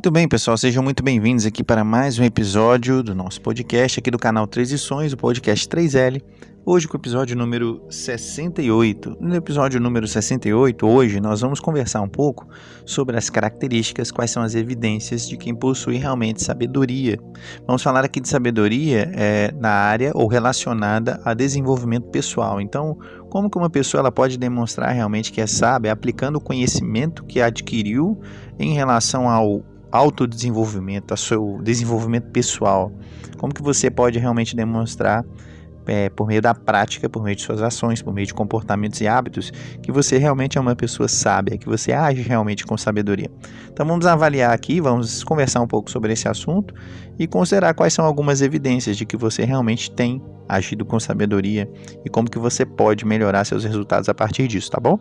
Muito bem, pessoal, sejam muito bem-vindos aqui para mais um episódio do nosso podcast aqui do canal Três Lições, o podcast 3L. Hoje com o episódio número 68. No episódio número 68, hoje nós vamos conversar um pouco sobre as características, quais são as evidências de quem possui realmente sabedoria. Vamos falar aqui de sabedoria é, na área ou relacionada a desenvolvimento pessoal. Então, como que uma pessoa ela pode demonstrar realmente que é sábia aplicando o conhecimento que adquiriu em relação ao autodesenvolvimento, ao seu desenvolvimento pessoal? Como que você pode realmente demonstrar é, por meio da prática, por meio de suas ações, por meio de comportamentos e hábitos, que você realmente é uma pessoa sábia, que você age realmente com sabedoria. Então vamos avaliar aqui, vamos conversar um pouco sobre esse assunto e considerar quais são algumas evidências de que você realmente tem agido com sabedoria e como que você pode melhorar seus resultados a partir disso, tá bom?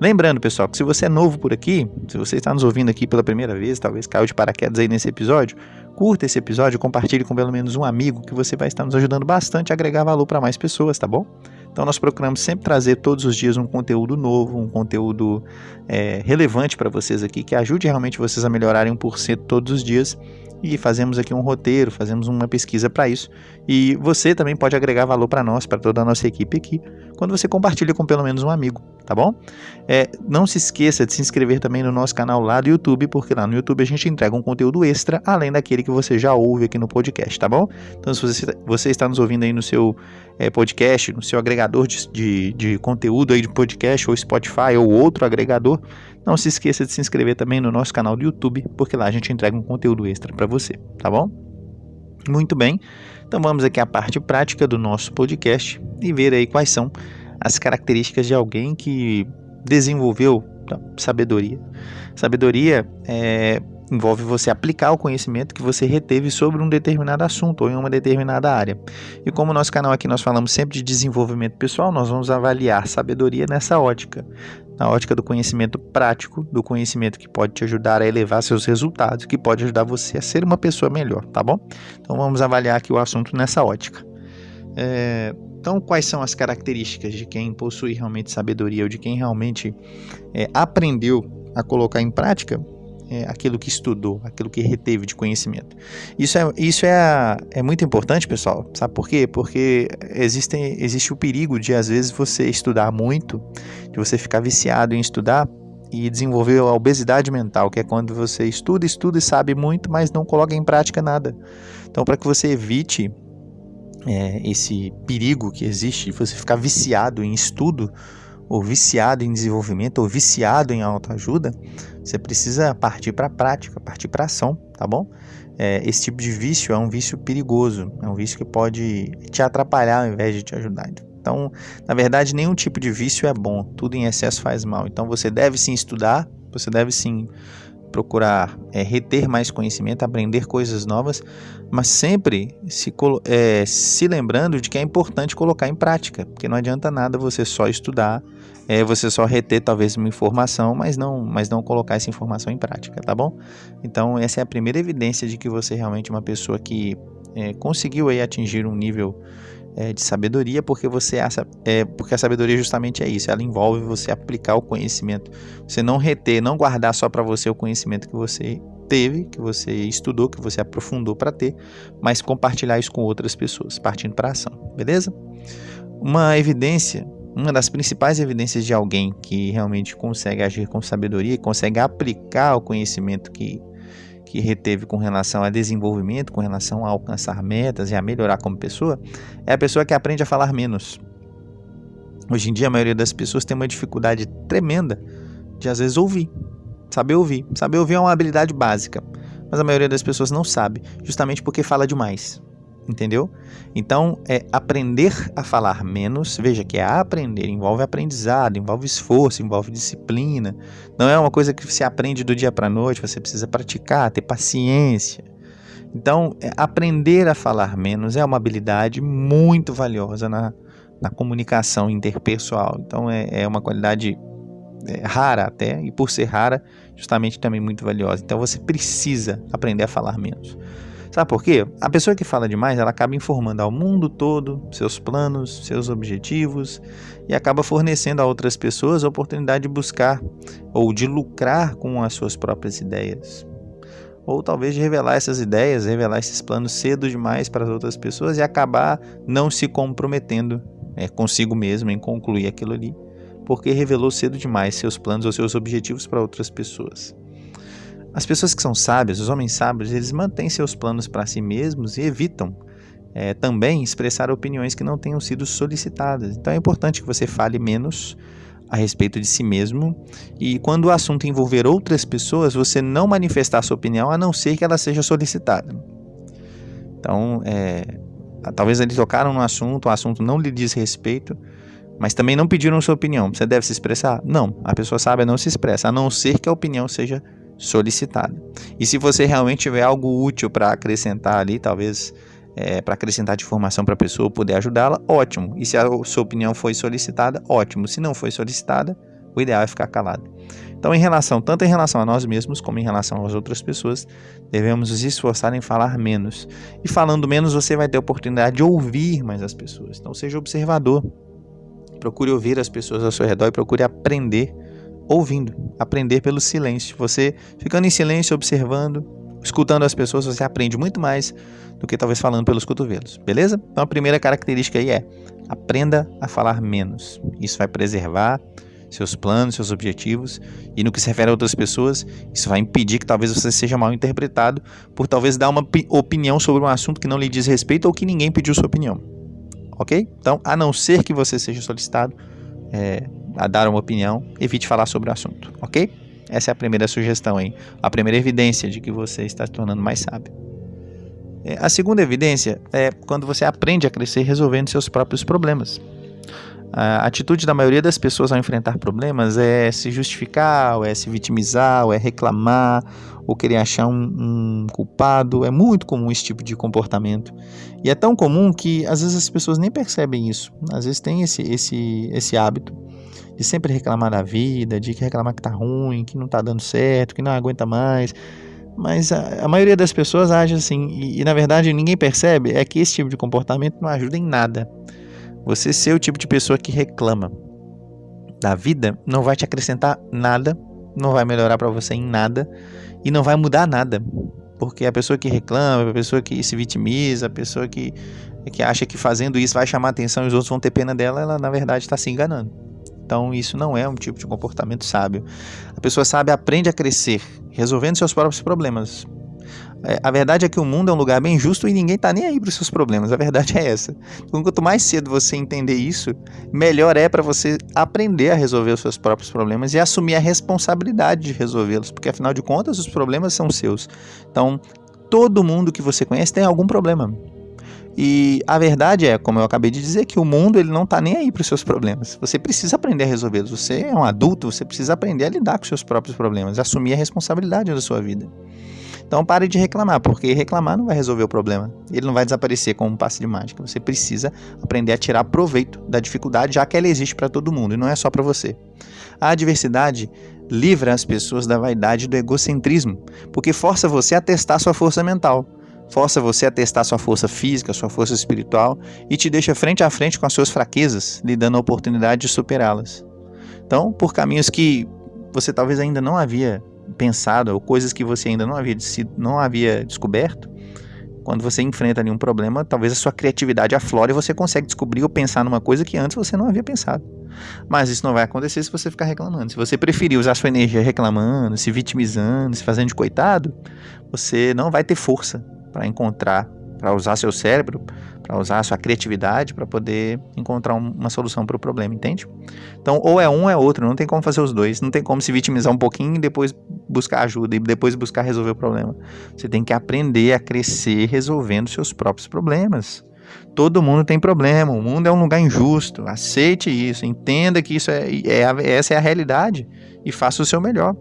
Lembrando, pessoal, que se você é novo por aqui, se você está nos ouvindo aqui pela primeira vez, talvez caiu de paraquedas aí nesse episódio, curta esse episódio, compartilhe com pelo menos um amigo que você vai estar nos ajudando bastante a agregar valor para mais pessoas, tá bom? Então nós procuramos sempre trazer todos os dias um conteúdo novo, um conteúdo é, relevante para vocês aqui, que ajude realmente vocês a melhorarem 1% todos os dias e fazemos aqui um roteiro, fazemos uma pesquisa para isso. E você também pode agregar valor para nós, para toda a nossa equipe aqui, quando você compartilha com pelo menos um amigo, tá bom? É, não se esqueça de se inscrever também no nosso canal lá do YouTube, porque lá no YouTube a gente entrega um conteúdo extra, além daquele que você já ouve aqui no podcast, tá bom? Então, se você, você está nos ouvindo aí no seu é, podcast, no seu agregador de, de, de conteúdo aí de podcast, ou Spotify, ou outro agregador, não se esqueça de se inscrever também no nosso canal do YouTube, porque lá a gente entrega um conteúdo extra para você, tá bom? Muito bem, então vamos aqui à parte prática do nosso podcast e ver aí quais são as características de alguém que desenvolveu sabedoria. Sabedoria é, envolve você aplicar o conhecimento que você reteve sobre um determinado assunto ou em uma determinada área. E como nosso canal aqui nós falamos sempre de desenvolvimento pessoal, nós vamos avaliar sabedoria nessa ótica na ótica do conhecimento prático, do conhecimento que pode te ajudar a elevar seus resultados, que pode ajudar você a ser uma pessoa melhor, tá bom? Então vamos avaliar aqui o assunto nessa ótica. É, então, quais são as características de quem possui realmente sabedoria ou de quem realmente é, aprendeu a colocar em prática é, aquilo que estudou, aquilo que reteve de conhecimento. Isso é, isso é, é muito importante, pessoal. Sabe por quê? Porque existe, existe o perigo de, às vezes, você estudar muito, de você ficar viciado em estudar e desenvolver a obesidade mental, que é quando você estuda, estuda e sabe muito, mas não coloca em prática nada. Então, para que você evite é, esse perigo que existe, você ficar viciado em estudo, ou viciado em desenvolvimento, ou viciado em autoajuda, você precisa partir para a prática, partir para ação, tá bom? É, esse tipo de vício é um vício perigoso, é um vício que pode te atrapalhar ao invés de te ajudar. Então, na verdade, nenhum tipo de vício é bom, tudo em excesso faz mal. Então, você deve sim estudar, você deve sim procurar é, reter mais conhecimento, aprender coisas novas, mas sempre se, é, se lembrando de que é importante colocar em prática, porque não adianta nada você só estudar, é, você só reter talvez uma informação, mas não, mas não colocar essa informação em prática, tá bom? Então essa é a primeira evidência de que você é realmente uma pessoa que é, conseguiu aí atingir um nível é, de sabedoria, porque você é, porque a sabedoria justamente é isso, ela envolve você aplicar o conhecimento, você não reter, não guardar só para você o conhecimento que você teve, que você estudou, que você aprofundou para ter, mas compartilhar isso com outras pessoas, partindo para ação, beleza? Uma evidência, uma das principais evidências de alguém que realmente consegue agir com sabedoria, consegue aplicar o conhecimento que que reteve com relação a desenvolvimento, com relação a alcançar metas e a melhorar como pessoa, é a pessoa que aprende a falar menos. Hoje em dia, a maioria das pessoas tem uma dificuldade tremenda de às vezes ouvir, saber ouvir. Saber ouvir é uma habilidade básica, mas a maioria das pessoas não sabe, justamente porque fala demais entendeu? Então, é aprender a falar menos, veja que é aprender, envolve aprendizado, envolve esforço, envolve disciplina. Não é uma coisa que você aprende do dia para a noite, você precisa praticar, ter paciência. Então, é, aprender a falar menos é uma habilidade muito valiosa na, na comunicação interpessoal. Então, é, é uma qualidade é, rara até, e por ser rara, justamente também muito valiosa. Então, você precisa aprender a falar menos. Sabe por quê? A pessoa que fala demais, ela acaba informando ao mundo todo seus planos, seus objetivos e acaba fornecendo a outras pessoas a oportunidade de buscar ou de lucrar com as suas próprias ideias. ou talvez de revelar essas ideias, revelar esses planos cedo demais para as outras pessoas e acabar não se comprometendo é, consigo mesmo em concluir aquilo ali, porque revelou cedo demais seus planos ou seus objetivos para outras pessoas. As pessoas que são sábias, os homens sábios, eles mantêm seus planos para si mesmos e evitam é, também expressar opiniões que não tenham sido solicitadas. Então é importante que você fale menos a respeito de si mesmo e quando o assunto envolver outras pessoas, você não manifestar sua opinião a não ser que ela seja solicitada. Então, é, talvez eles tocaram no assunto, o assunto não lhe diz respeito, mas também não pediram sua opinião. Você deve se expressar? Não, a pessoa sabe não se expressa, a não ser que a opinião seja solicitada. E se você realmente tiver algo útil para acrescentar ali, talvez é, para acrescentar de informação para a pessoa, poder ajudá-la, ótimo. E se a sua opinião foi solicitada, ótimo. Se não foi solicitada, o ideal é ficar calado. Então, em relação, tanto em relação a nós mesmos como em relação às outras pessoas, devemos nos esforçar em falar menos. E falando menos, você vai ter a oportunidade de ouvir mais as pessoas. Então, seja observador. Procure ouvir as pessoas ao seu redor e procure aprender ouvindo, aprender pelo silêncio. Você ficando em silêncio, observando, escutando as pessoas, você aprende muito mais do que talvez falando pelos cotovelos, beleza? Então a primeira característica aí é aprenda a falar menos. Isso vai preservar seus planos, seus objetivos e no que se refere a outras pessoas, isso vai impedir que talvez você seja mal interpretado por talvez dar uma opinião sobre um assunto que não lhe diz respeito ou que ninguém pediu sua opinião. Ok? Então, a não ser que você seja solicitado é, a dar uma opinião, evite falar sobre o assunto, ok? Essa é a primeira sugestão, hein? A primeira evidência de que você está se tornando mais sábio. É, a segunda evidência é quando você aprende a crescer resolvendo seus próprios problemas. A atitude da maioria das pessoas ao enfrentar problemas é se justificar, ou é se vitimizar, ou é reclamar, ou querer achar um, um, culpado. É muito comum esse tipo de comportamento. E é tão comum que às vezes as pessoas nem percebem isso. Às vezes tem esse, esse, esse hábito de sempre reclamar da vida, de reclamar que tá ruim, que não tá dando certo, que não aguenta mais. Mas a, a maioria das pessoas age assim, e, e na verdade ninguém percebe é que esse tipo de comportamento não ajuda em nada. Você ser o tipo de pessoa que reclama da vida não vai te acrescentar nada, não vai melhorar para você em nada e não vai mudar nada. Porque a pessoa que reclama, a pessoa que se vitimiza, a pessoa que, que acha que fazendo isso vai chamar atenção e os outros vão ter pena dela, ela na verdade está se enganando. Então, isso não é um tipo de comportamento sábio. A pessoa sábia aprende a crescer, resolvendo seus próprios problemas. É, a verdade é que o mundo é um lugar bem justo e ninguém está nem aí para os seus problemas. A verdade é essa. Então, quanto mais cedo você entender isso, melhor é para você aprender a resolver os seus próprios problemas e assumir a responsabilidade de resolvê-los, porque afinal de contas os problemas são seus. Então, todo mundo que você conhece tem algum problema. E a verdade é, como eu acabei de dizer, que o mundo ele não está nem aí para os seus problemas. Você precisa aprender a resolvê-los. Você é um adulto, você precisa aprender a lidar com os seus próprios problemas, assumir a responsabilidade da sua vida. Então pare de reclamar, porque reclamar não vai resolver o problema. Ele não vai desaparecer com um passe de mágica. Você precisa aprender a tirar proveito da dificuldade, já que ela existe para todo mundo e não é só para você. A adversidade livra as pessoas da vaidade e do egocentrismo, porque força você a testar sua força mental força você a testar sua força física, sua força espiritual e te deixa frente a frente com as suas fraquezas, lhe dando a oportunidade de superá-las. Então, por caminhos que você talvez ainda não havia pensado, ou coisas que você ainda não havia, não havia descoberto, quando você enfrenta ali um problema, talvez a sua criatividade aflore e você consegue descobrir ou pensar numa coisa que antes você não havia pensado. Mas isso não vai acontecer se você ficar reclamando. Se você preferir usar sua energia reclamando, se vitimizando, se fazendo de coitado, você não vai ter força para encontrar, para usar seu cérebro, para usar sua criatividade para poder encontrar um, uma solução para o problema, entende? Então, ou é um ou é outro, não tem como fazer os dois, não tem como se vitimizar um pouquinho e depois buscar ajuda e depois buscar resolver o problema. Você tem que aprender a crescer resolvendo seus próprios problemas. Todo mundo tem problema, o mundo é um lugar injusto. Aceite isso, entenda que isso é, é essa é a realidade e faça o seu melhor.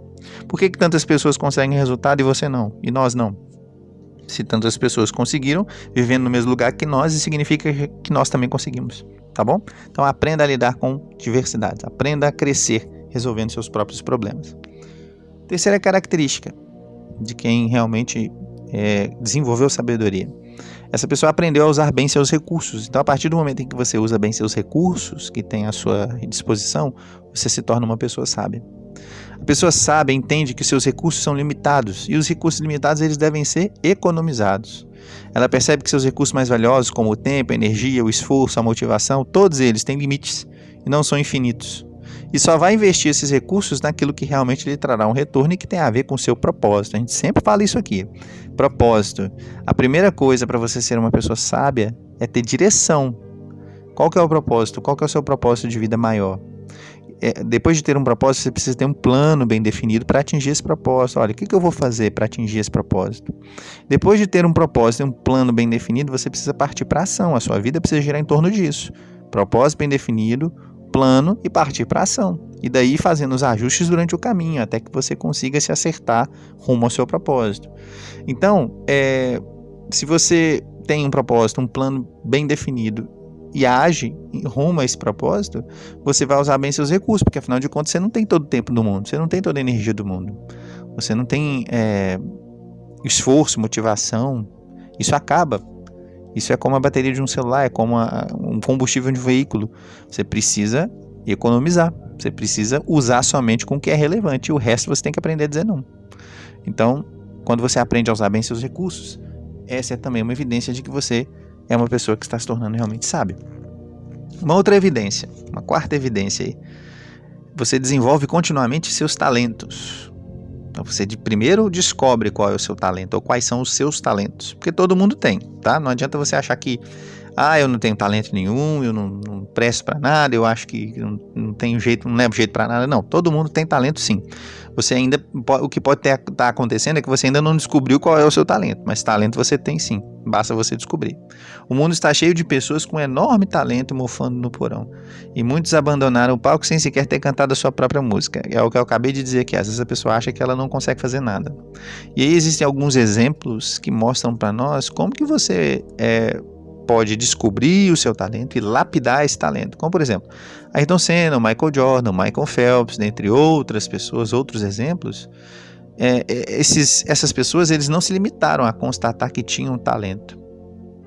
Por que, que tantas pessoas conseguem resultado e você não? E nós não? Se tantas pessoas conseguiram, vivendo no mesmo lugar que nós, isso significa que nós também conseguimos, tá bom? Então aprenda a lidar com diversidades, aprenda a crescer resolvendo seus próprios problemas. Terceira característica de quem realmente é, desenvolveu sabedoria. Essa pessoa aprendeu a usar bem seus recursos. Então, a partir do momento em que você usa bem seus recursos que tem à sua disposição, você se torna uma pessoa sábia. A pessoa sabe, entende que seus recursos são limitados e os recursos limitados eles devem ser economizados. Ela percebe que seus recursos mais valiosos, como o tempo, a energia, o esforço, a motivação, todos eles têm limites e não são infinitos. E só vai investir esses recursos naquilo que realmente lhe trará um retorno e que tem a ver com o seu propósito. A gente sempre fala isso aqui. Propósito. A primeira coisa para você ser uma pessoa sábia é ter direção. Qual que é o propósito? Qual que é o seu propósito de vida maior? É, depois de ter um propósito, você precisa ter um plano bem definido para atingir esse propósito. Olha, o que, que eu vou fazer para atingir esse propósito? Depois de ter um propósito e um plano bem definido, você precisa partir para ação. A sua vida precisa girar em torno disso. Propósito bem definido, plano e partir para ação. E daí fazendo os ajustes durante o caminho, até que você consiga se acertar rumo ao seu propósito. Então, é, se você tem um propósito, um plano bem definido e age rumo a esse propósito, você vai usar bem seus recursos, porque afinal de contas você não tem todo o tempo do mundo, você não tem toda a energia do mundo, você não tem é, esforço, motivação, isso acaba. Isso é como a bateria de um celular, é como a, um combustível de um veículo. Você precisa economizar, você precisa usar somente com o que é relevante, o resto você tem que aprender a dizer não. Então, quando você aprende a usar bem seus recursos, essa é também uma evidência de que você é uma pessoa que está se tornando realmente sábio. Uma outra evidência, uma quarta evidência aí. Você desenvolve continuamente seus talentos. Então você de primeiro descobre qual é o seu talento ou quais são os seus talentos, porque todo mundo tem, tá? Não adianta você achar que ah, eu não tenho talento nenhum, eu não, não presto para nada, eu acho que não, não tenho jeito, não levo jeito para nada. Não, todo mundo tem talento sim. Você ainda o que pode estar tá acontecendo é que você ainda não descobriu qual é o seu talento, mas talento você tem sim, basta você descobrir. O mundo está cheio de pessoas com enorme talento mofando no porão, e muitos abandonaram o palco sem sequer ter cantado a sua própria música. É o que eu acabei de dizer aqui, às vezes a pessoa acha que ela não consegue fazer nada. E aí existem alguns exemplos que mostram para nós como que você é pode descobrir o seu talento e lapidar esse talento. Como, por exemplo, Ayrton Senna, Michael Jordan, Michael Phelps, dentre outras pessoas, outros exemplos. É, é, esses, essas pessoas eles não se limitaram a constatar que tinham um talento,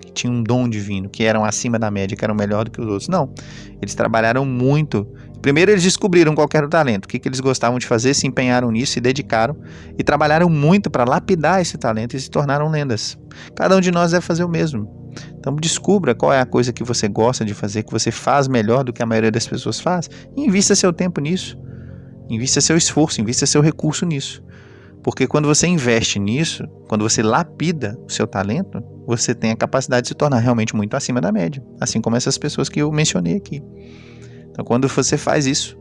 que tinham um dom divino, que eram acima da média, que eram melhor do que os outros. Não. Eles trabalharam muito. Primeiro eles descobriram qual era o talento, o que, que eles gostavam de fazer, se empenharam nisso, se dedicaram e trabalharam muito para lapidar esse talento e se tornaram lendas. Cada um de nós deve fazer o mesmo. Então descubra qual é a coisa que você gosta de fazer, que você faz melhor do que a maioria das pessoas faz, e invista seu tempo nisso. Invista seu esforço, invista seu recurso nisso. Porque quando você investe nisso, quando você lapida o seu talento, você tem a capacidade de se tornar realmente muito acima da média. Assim como essas pessoas que eu mencionei aqui. Então, quando você faz isso,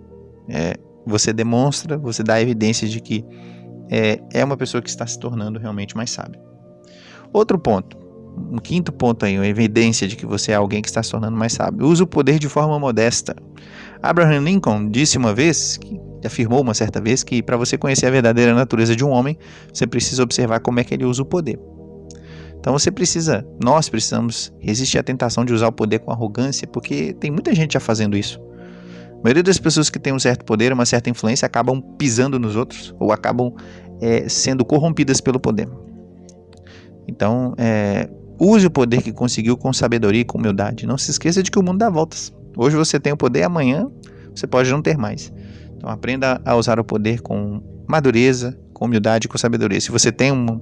é, você demonstra, você dá evidência de que é, é uma pessoa que está se tornando realmente mais sábia. Outro ponto um quinto ponto aí, uma evidência de que você é alguém que está se tornando mais sábio. Use o poder de forma modesta. Abraham Lincoln disse uma vez, afirmou uma certa vez, que para você conhecer a verdadeira natureza de um homem, você precisa observar como é que ele usa o poder. Então você precisa, nós precisamos resistir à tentação de usar o poder com arrogância, porque tem muita gente já fazendo isso. A maioria das pessoas que têm um certo poder, uma certa influência, acabam pisando nos outros ou acabam é, sendo corrompidas pelo poder. Então, é, Use o poder que conseguiu com sabedoria e com humildade. Não se esqueça de que o mundo dá voltas. Hoje você tem o poder, amanhã você pode não ter mais. Então aprenda a usar o poder com madureza, com humildade e com sabedoria. Se você tem um,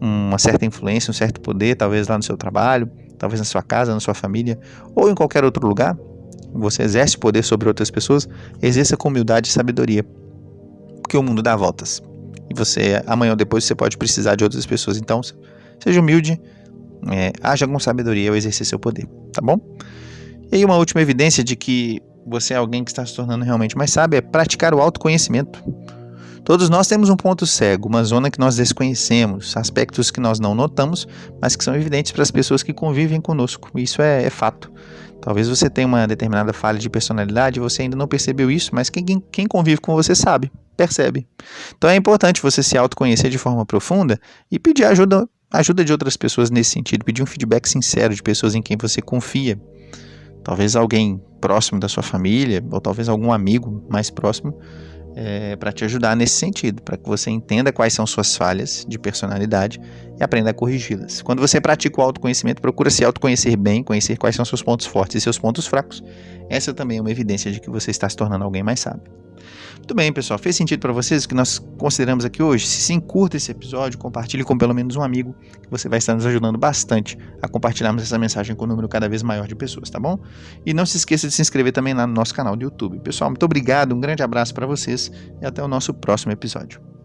uma certa influência, um certo poder, talvez lá no seu trabalho, talvez na sua casa, na sua família ou em qualquer outro lugar, você exerce poder sobre outras pessoas, exerça com humildade e sabedoria. Porque o mundo dá voltas. E você, amanhã ou depois, você pode precisar de outras pessoas. Então, seja humilde, é, haja com sabedoria ao exercer seu poder, tá bom? E aí uma última evidência de que você é alguém que está se tornando realmente mais sábio é praticar o autoconhecimento. Todos nós temos um ponto cego, uma zona que nós desconhecemos, aspectos que nós não notamos, mas que são evidentes para as pessoas que convivem conosco. Isso é, é fato. Talvez você tenha uma determinada falha de personalidade e você ainda não percebeu isso, mas quem, quem convive com você sabe, percebe. Então é importante você se autoconhecer de forma profunda e pedir ajuda ajuda de outras pessoas nesse sentido, pedir um feedback sincero de pessoas em quem você confia. Talvez alguém próximo da sua família, ou talvez algum amigo mais próximo, é, para te ajudar nesse sentido, para que você entenda quais são suas falhas de personalidade e aprenda a corrigi-las. Quando você pratica o autoconhecimento, procura se autoconhecer bem, conhecer quais são seus pontos fortes e seus pontos fracos. Essa também é uma evidência de que você está se tornando alguém mais sábio. Muito bem, pessoal. Fez sentido para vocês o que nós consideramos aqui hoje? Se sim, curta esse episódio, compartilhe com pelo menos um amigo, que você vai estar nos ajudando bastante a compartilharmos essa mensagem com um número cada vez maior de pessoas, tá bom? E não se esqueça de se inscrever também lá no nosso canal do YouTube. Pessoal, muito obrigado, um grande abraço para vocês e até o nosso próximo episódio.